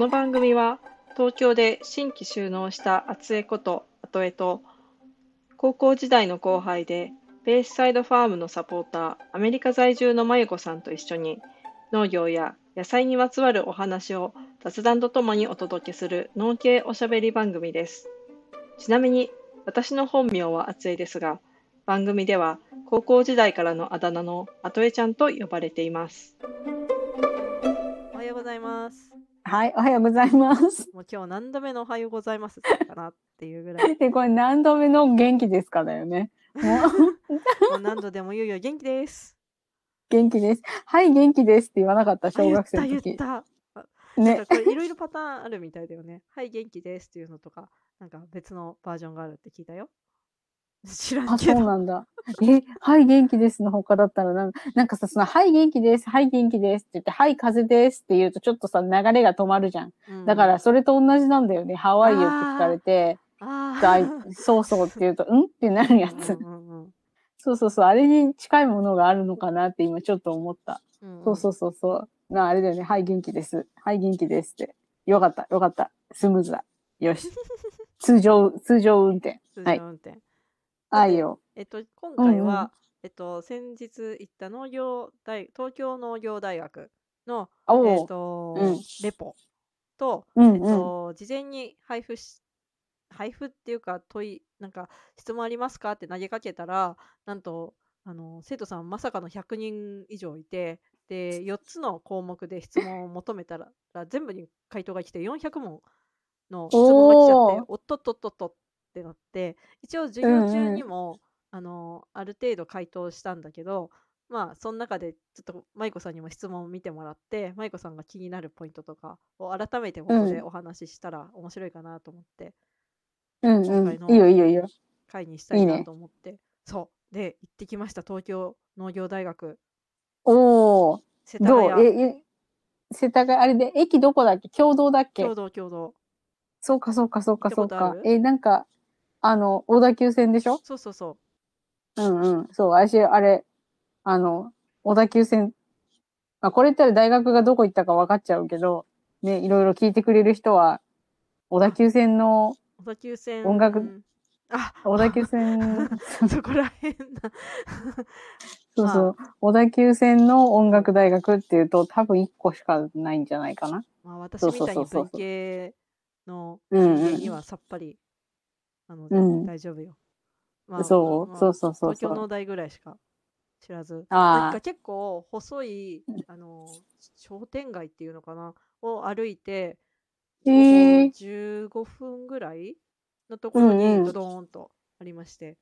この番組は東京で新規就農した厚江こと後江と高校時代の後輩でベースサイドファームのサポーターアメリカ在住のまゆこさんと一緒に農業や野菜にまつわるお話を雑談とともにお届けする農系おしゃべり番組です。ちなみに私の本名は厚江ですが番組では高校時代からのあだ名の後江ちゃんと呼ばれています。おはようございます。はい、おはようございます。もう今日何度目のおはようございますかなっていうぐらい。で、これ何度目の元気ですかだよね。もう何度でも言うよ元気です。元気です。はい、元気ですって言わなかった、あ小学生の時。言った言った。なんねか。これいろいろパターンあるみたいだよね。はい元気ですっていうのとか、なんか別のバージョンがあるって聞いたよ。知らんあ、そう。なんだ。え、はい、元気ですの他だったらなん、なんかさ、その、はい、元気です、はい、元気ですって言って、はい、風邪ですって言うと、ちょっとさ、流れが止まるじゃん。うんだから、それと同じなんだよね。ハワイよって聞かれて、あーだいそうそうって言うと、ん？ってなるやつ。うんうんそうそうそう、あれに近いものがあるのかなって今ちょっと思った。うんそうそうそうそう。なあれだよね。はい、元気です。はい、元気ですって。よかった、よかった。スムーズだ。よし。通常、通常運転。通はい常運転。あいよ。えっと、今回は、うんうんえっと、先日行った農業大、東京農業大学の、おえっお。と、うんレポと、えっうんうん。と、事前に配布し、配布っていうか問い、なんか質問ありますかって投げかけたら、なんと、あの生徒さんまさかの100人以上いて、で、4つの項目で質問を求めたら、全部に回答が来て400問の質問が来ちゃって、おっとっとっとっとってなって、一応授業中にも、あのある程度回答したんだけど、まあ、その中でちょっと舞子さんにも質問を見てもらって、舞子さんが気になるポイントとかを改めてここでうんお話ししたら面白いかなと思って、うん今回のうん。いいよいいよいいよ。会にしたいなと思って、そう。で、行ってきました、東京農業大学。おお。世田どう？谷。え、え、世田谷、あれで、駅どこだっけ？共同だっけ？共同共同。そうかそうかそうかそう。かえ、なんか、あの、小田急線でしょ？そうそうそうんうん。そう、私、あれ、あの、小田急線、まあ、これ言ったら大学がどこ行ったか分かっちゃうけど、ね、いろいろ聞いてくれる人は、小田急線の、う。小田急線。音楽。あ小田急線、そこらへんな。そうそう、小田急線の音楽大学っていうと、多分1個しかないんじゃないかな。まあ、私そうみたいにそうそうそう文系のうん人間にはさっぱりなのでうん大丈夫よ。まそうまあそうそうそう東京農大ぐらいしか知らず。なんか結構細い、あの、商店街っていうのかな？を歩いて、えー、15分ぐらいのところにドドーンとありまして、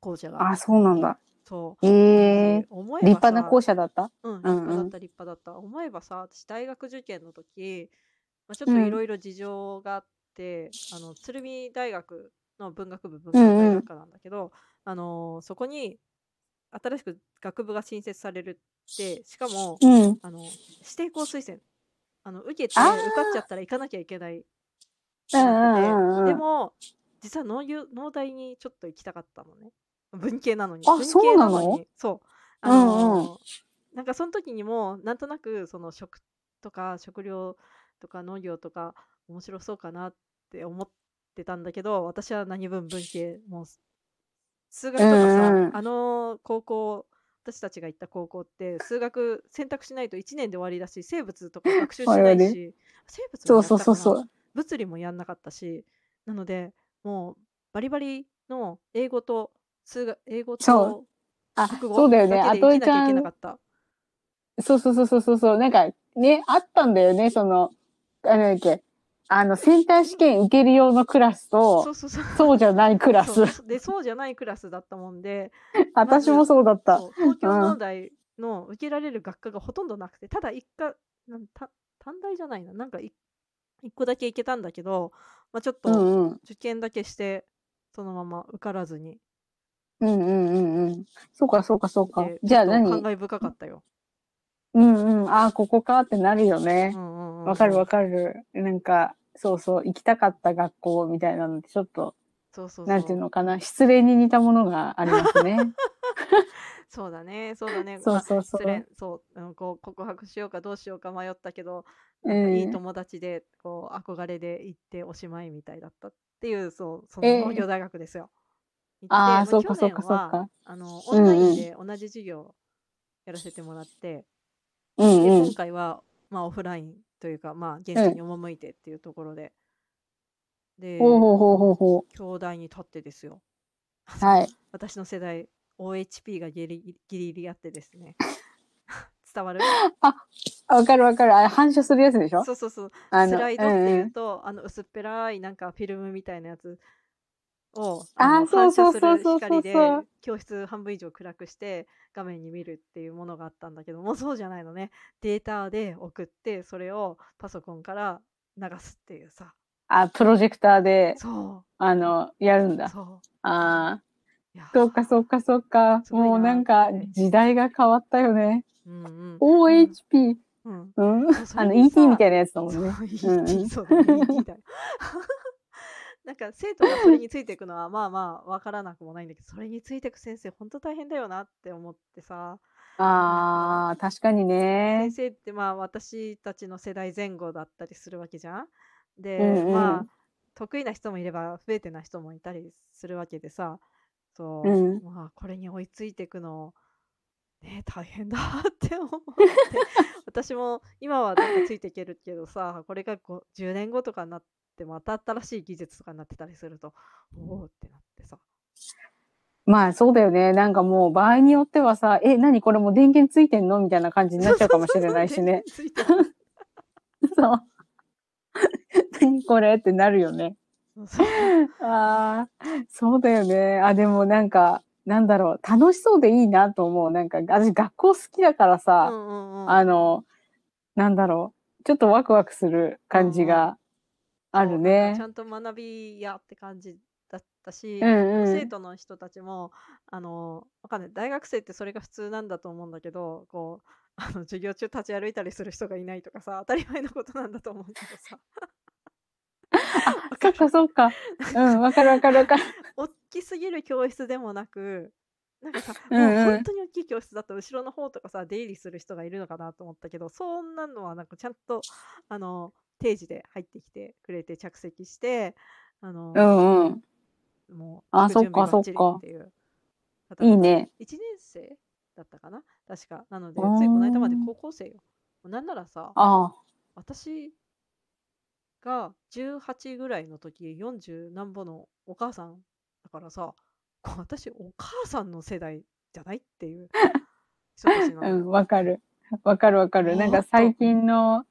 校舎が。あ、そうなんだ。そう。えー、思えば立派なさ校舎だった？うん、立派だった、立派だった。思えばさ、私、大学受験の時、まあ、ちょっといろいろ事情があって、あの鶴見大学の文学部文学大学科なんだけど、あのそこに新しく学部が新設されるって、しかも、うん。あの指定校推薦あの受けて受かっちゃったら行かなきゃいけないうんうんうんうん。でも実は農業農大にちょっと行きたかったのね。文系なのに。あ文系そうなの？に。そう。あのうんうんなんかその時にもなんとなくその食とか食料とか農業とか面白そうかなって思ってたんだけど私は何分文系もう数学とかさ、うんうんあの高校私たちが行った高校って数学選択しないと1年で終わりだし生物とか学習しないし生物そうそうもやったかなそうそう。物理もやんなかったしなのでもうバリバリの英語と数学英語そとあ、国語そうだけで生きなきゃいけなんかった。そうそうそうそうそうそう。なんかね、あったんだよね。その、あれだっけ。あの、センター試験受ける用のクラスと、そうそうそう。そうじゃないクラスそ。うでそうじゃないクラスだったもんで 私もそうだった。そう東京農大の受けられる学科がほとんどなくてただ一科なんた短大じゃないななんかい一個だけ行けたんだけど、まあ、ちょっうんとうん。受験だけしてそのまま受からずにうんうんうんうん。そうかそうかそうかで。じゃあ何？感慨深かったよ。うんうん。ああ、ここかってなるようねん。うんうんかるわかる。なんか、そうそう、行きたかった学校みたいなので、ちょっと、そうそうなんていうのかな、失礼に似たものがありますね。そうだね、そうだね。そうまあ、そうそう。失恋、そう、うん、こう告白しようかどうしようか迷ったけど、いいん。友達で、こう、憧れで行っておしまいみたいだったっていう、そう、そえーの農業大学ですよ。行って、ああ、そうかそうかそうか。あの、オうんンラインうん。で同じ授業やらせてもらって、うんで、今うん。回は、まあ、オフラインというか、まあ、現うん。地に赴いてっていうところで、ほうで、ほうほうほうほ兄弟に立ってですよ。はの、い。私の世代、OHP がギリギリギリあってですね。伝わる？あ、わかるわかる。あれ、反射するやつでしょ？そうそうそう。あの、スライドって。いうと、あの薄っぺらいなんかフィルムみたいなやつをそう反射するそうそうそうそ光でうそう。教室半分以上暗くして画面に見るっていうものがあったんだけどもうそうじゃないのね。データで送ってそれをパソコンから流すっていうさ。あ、プロジェクターで、そあの、やるんう、だ。そう。あそうかそうかそうか。もうななんか。時代が変わったよね。うんうん。うん。OHP。うん。うん。あの、ET みさ、たいなやつだもんそう、ね。うんう ET、ん。ET だよ。なんか生徒がそれについていくのはまあまあわからなくもないんだけど、それについていく先生、本当大変だよなって思ってさ、ああ、確かに先ね。生ってまあ私たちの世代前後だったりするわけじゃん。うで、んうまあん。得意な人もいれば不得手な人もいたりするわけでさ、うそん。う、まあこれに追いついていくの、ね、大変だって思って、私も今はなんかついていけるけどさ、これがこう10年後とかになってまた新しい技術とかになってたりすると、おおってなってさ。まあそうだよね。なんかもう場合によってはさ、え、何これもう電源ついてんのみたいな感じになっちゃうかもしれないしね。そう。何これってなるよね。ああ、そうだよね。あ、でもなんか、なんだろう。楽しそうでいいなと思う。なんか、私学校好きだからうさ、んうんうん。あの、なんだろう。ちょっとワクワクするう感。じがあるそう、なんかちね。ゃんと学びやって感じだったうし、んうん。生徒の人たちも、あの、わかんない。大学生ってそれが普通なんだと思うんだけど、こう、あの、授業中立ち歩いたりする人がいないとかさ、当たり前のことなんだと思うけどさ。あ、わかそっかるそっか。うん、わかるわかるわかる。大きすぎる教室でもなく、なんかさ、うもうんうん。本当に大きい教室だと後ろの方とかさ、出入りする人がいるのかなと思ったけど、そんなのはなんかちゃんと、あの、定時で入ってきてくれて着席して、あうの、んうん。もうあ、そっかそっばっ。ていう。いいね。1年生だったかな？確か。なのうで、ついこの間まで。高校生よ。なんならさ、ああ。私が18ぐらいの時、40何ぼのお母さんだからさ、私、お母さんの世代じゃない？っていう人たちな うん。わかる。わかるわかる。なんか最と。近の、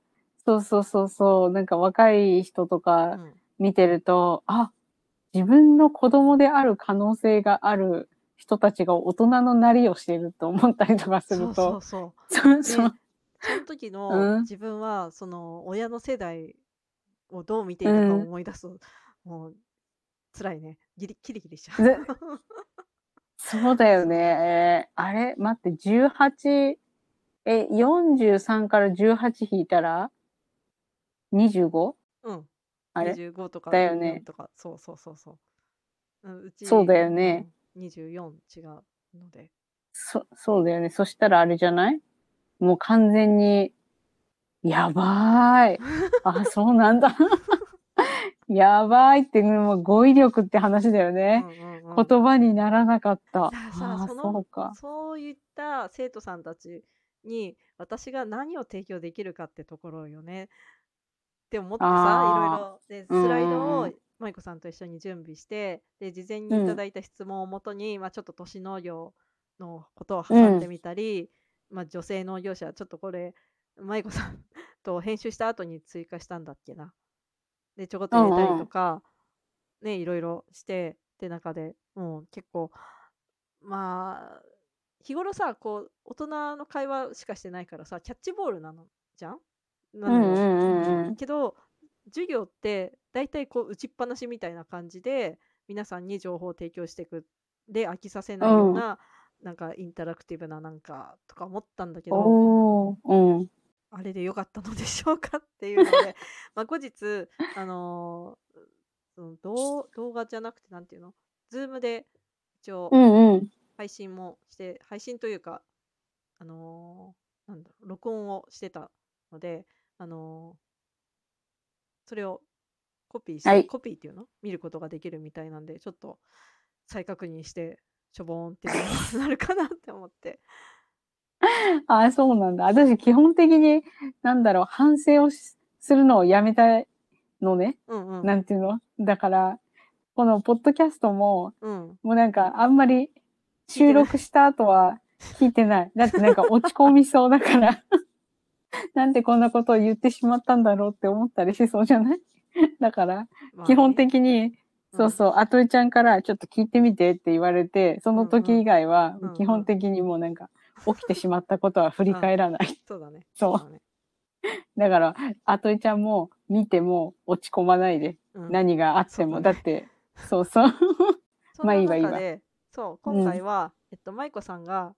そうそうそうそう、なんか若い人とうかん。見てると、あ、自分の子供である可能性がある人たちが大人のなりをしていると思ったりとかするそうそと、うそ。そうそう その時のうん、自分は、その親の世代をどう見てういたかをん。思い出すと、もう辛いね。ギリキリギリしちゃぜう。そうだよそう。ね。えーあれ？待って、18、え、43から18引いたら？25? うん。あれ？25とかだよ24ね。とか、そうそうそうそう。うんうそうだち、よね。うん、24違うので。そ、そうだよね。そしたらあれじゃない？もう完全に、やばーい。あ、そうなんだ。やばいって、もう語彙力って話だようね。んうんうん。言葉にならなかった。あそうか。そういった生徒さんたちに私が何を提供できるかってところよね。って思ってさ、いろいろ、で、うんスライドを。舞子さんと一緒に準備して、で、事前うにいたん、だいた質問をもとに、まあ、ちょっと都市農業のことをう挟んでん、みたり、まあ、女性農業者、ちょっとこれ、舞子さんと編集した後に追加したんだっけな。で、ちょこっとう入れたり。とか、ね、いろいろして、って中でもう結構、まあ、日頃さ、こう、大人の会話しかしてないからさ、キャッチボールなのじゃん？なうん。けど、授業って大体こう打ちっぱなしみたいな感じで皆さんに情報を提供していくで飽きさせないよううん。ななんかインタラクティブななんかとか思ったんだけどうん。あれでよかったのでしょうかっていうので まあ後日あのー動動画じゃなくてなんていうの？ズームで一応うん、うん。配信もして配信というかあのーなんだろう録音をしてたのであのーそれをコピーして、はい。コピーっていうの見ることができるみたいなんでちょっと再確認してしょぼーんってなるかなって思って。ああ、そうなんだ。私、基本的に、なんだろう、反省をしするのをやめたのね。うんうん。なんていうの？だから、このポッドキャストも、うん。もうなんか、あんまり収録した後は聞いてない。だってなんか落ち込みそうだから、なんでこんなことを言ってしまったんだろうって思ったりしそうじゃない？だから、まあね。基本的に、そううん。そう、あといちゃんからちょっと聞いてみてって言われて、その時以外は基本的にもうなんか、起きてしまったことは振り返らない。そうだね。そう。だね。だから、あといちゃんも見ても落ち込まないで、うん。何があっても。だね。だって、そうそう。まあいわいいわ。そううん今回は、えっと舞子さんが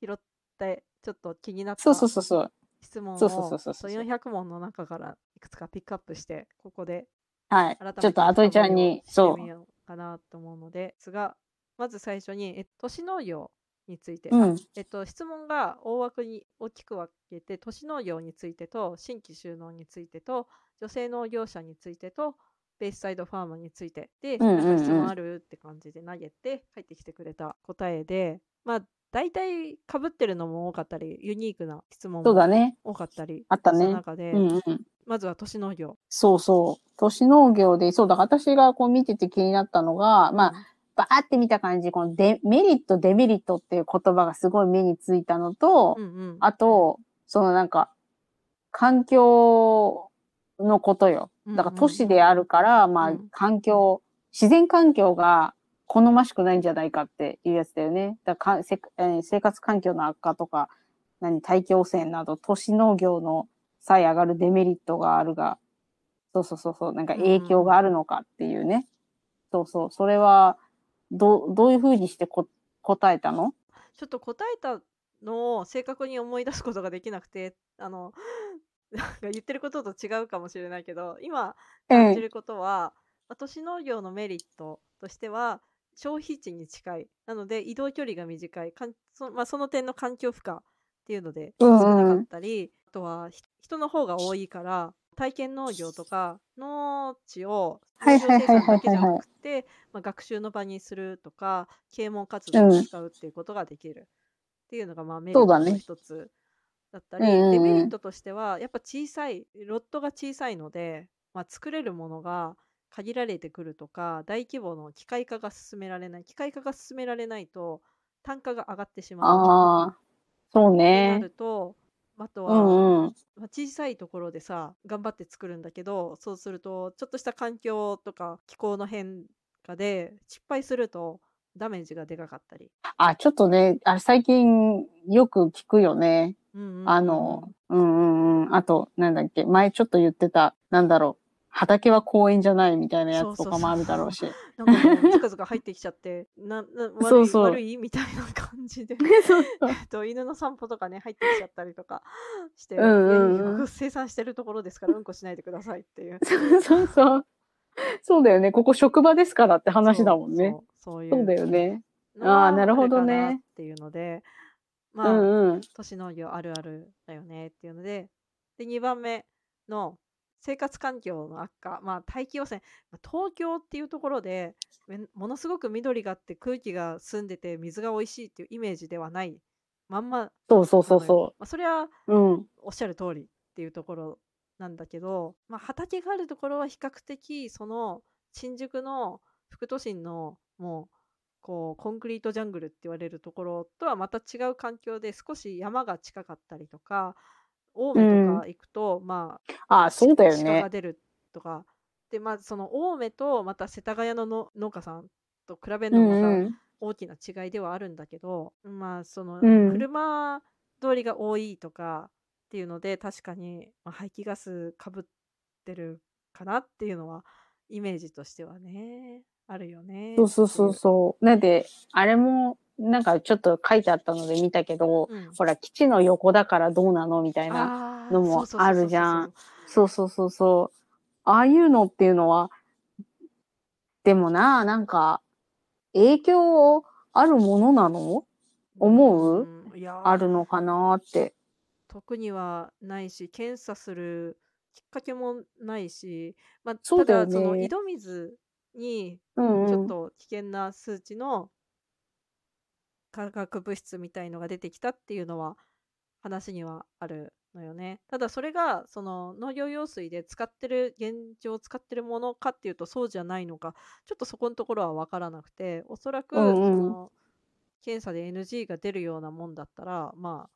拾ってちょっと気になった。そうそうそうそう。質問をそうそうそうそうそうそう400問の中からいくつかピックアップしてここではい改め。てちょっとあといちゃんに、そうかなと思うのですがまず最初にえ都市農業について、う。うん。えっと、質問が大枠に大きく分けて都市農業についてと新規収納についてと女性農業者についてとベースサイドファーマーについてで、うんうんうんなんか質問ある？って感じで投げて入ってきてくれた答えでまあ大体かぶってるのも多かったりユニークな質問も。多かったりあったね中で、うんうん。まずは都市農業。そうそう。都市農業で、そうだ、私がこう見てて気になったのが、まあ、バーって見た感じ、このデメリット、デメリットっていう言葉がすごい目についたのと、うんうん、あと、そのなんか、環境のことよ。だから都市であるから、まあうん、環境、自然環境が好ましくないんじゃないかっていうやつだよね。だかせえー生活環境の悪化とか、何、大気汚染など、都市農業のさえ上がるデメリットがあるが、そうそうそうそう、なんか影響があるのかっていうね。そうそう、それは、どう、どういうふうにしてこ答えたの？ちょっと答えたのを正確に思い出すことができなくてあのなんか言ってることと違うかもしれないけど今感じることは、まあ都市農業のメリットとしては消費地に近い。なので移動距離が短い。かんそ,、まあ、その点の環境負荷っていうのでうん少うんなかったり、あとはひ人の方が多いから体験農業とか農地をはい農業生だけじゃなくて、まあ、学習の場にするとか啓蒙活動に使うっていうことができるっていうのがまあメリットの一つだったり、うんうんうん。デメリットとしてはやっぱ小さいロットが小さいので、まあ、作れるものが限られてくるとか大規模の機械化が進められない機械化が進められないと単価が上がってしまうああ、そうってなね。るとあとうは、んうん。まあ、小さいところでさ頑張って作るんだけどそうするとちょっとした環境とか気候の変化で失敗するとダメージがでかかったり。あ、ちょっとね、あ最近よく聞くよね。うんうんうんあの、うんうんうん。あと、なんだっけ、前ちょっと言ってた、なんだろう、畑は公園じじゃないみたいなやつとかもあるだろうし。なんかもうずかずか入ってきちゃって なな悪いそうそう悪いみたいな感じで そうそうえっと犬の散歩とかね入ってきちゃったりとかして、うんうんうん生産してるところですからうんこしないでくださいっていう そうそう。そうだよね。ここ職場ですからって話だもんね。そうそうだよね。あーなるほどねっていうのでまあ、うんうん。都市農業あるあるだよねっていうのでで2番目の生活環境の悪化、まあ、大気汚染まあ東京っていうところでめものすごく緑があって空気が澄んでて水が美味しいっていうイメージではないまんまそうそうそうそまあ、それはう。うん。おっしゃる通りっていうところなんだけど、まあ、畑があるところは比較的その新宿の副都心のもうこうコンクリートジャングルって言われるところとはまた違う環境で少し山が近かったりとか青梅とか行くと、まああ、そうだよ鹿ねが。出るとかでまずその青梅とまた世田谷のの農家さんと比べるうのもまたんうん。大きな違いではあるんだけどまあそのうん車通りが多いとかっていうので確かに、まあ、排気ガスかぶってるかなっていうのはイメージとしてはねあるよね。そうそうそうう。そう。なんで、あれも、なんかちょっと書いてあったので見たけど、うんほら、基地の横だからどうなのみたいな。のもあるじゃんそうそうそうそう。ああいうのっていうのは、でもな、なんか、影響をあるものなの？思う？うんあるのかなって。特にはないし検査するきっかけもないし、まあ、そうだよただそのね井戸水に。ちょっと危険な数値の化学物質みたいのが出てきたっていうのは話にはあるのよね。ただそれがその農業用水で使ってる現状使ってるものかっていうとそうじゃないのか。ちょっとそこのところは分からなくておそらくその検査で NG が出るようなもんだったらまあ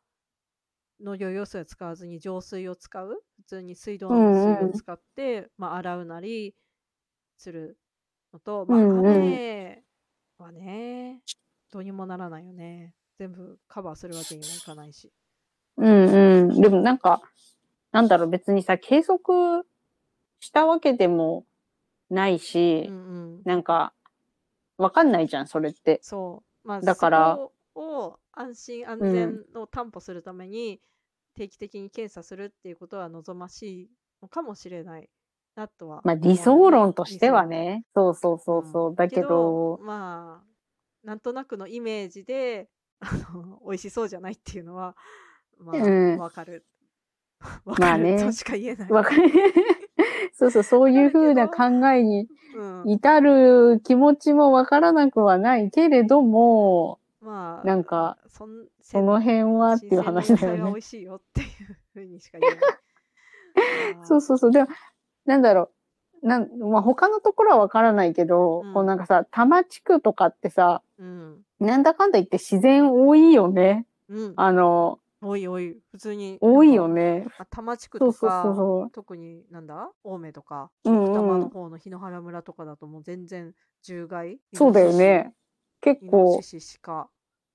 農業用水を使わずに浄水を使う。普通に水道の水を使って、まあ、洗うなりするのと、まあ、雨はねどうにもならないよね全部カバーするわけにもいかないしうんうん。でもなんか、なんだろう、別にさ、計測したわけでもないし、うんうんなんか、わかんないじゃん、それって。そうまあだからを安心安全を担保するために定期的に検査するっていうことは望ましいのかもしれないなとはまあ理想論としてはね。そうそうそうそう。んだけど、まあなんとなくのイメージで あの美味しそうじゃないっていうのはまあうんわかる わまかあねるとしか言えない、わかる。そうそう、そういうふうな考えにうん、至る気持ちもわからなくはないけれども、まあなんかそんその辺はっていう話だよね新鮮な野菜が美味。しいよっていうふうにしか言えないまあそうそうそう。でも、なんだろう。なんまあ、他のところはわからないけど、うんこうなんかさ、多摩地区とかってさ、うんなんだかんだ言って自然多いよね。うんあの、多い多い普通に多いよねね。多摩地区とそうそうそうかそう。特になんだ？青梅とかうん奥多摩うん。の方の檜原村とかだともう全然獣害そうだよね。結構しか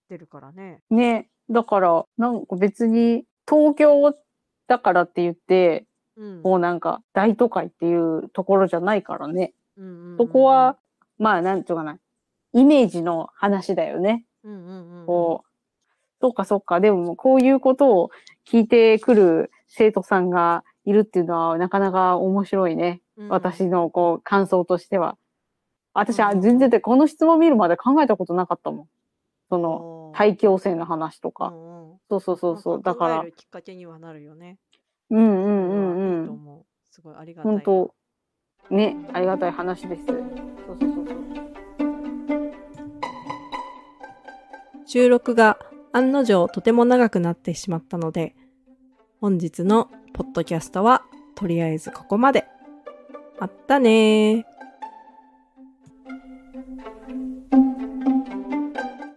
出るからねね。だから、なんか別に東京だからって言って、うんもうなんか大都会っていうところじゃないからね。うんうんうんそこは、まあなんていうかな。イメージの話だよね。うんうんうんうんこう、そうかそうか。でもこういうことを聞いてくる生徒さんがいるっていうのはなかなか面白いね。うん私のこう感想としては。私はうん全然でこの質問見るまで考えたことなかったもん。その大気汚染の話とうか。んうんそうそうそうそう。だからきっかけにはなるよねうんうんうんそれはいいとうん。思うすごいありがたい本当ね、ありがたい話です。そうそうそうそう。収録が案の定とても長くなってしまったので、本日のポッドキャストはとりあえずここまで。まったねー。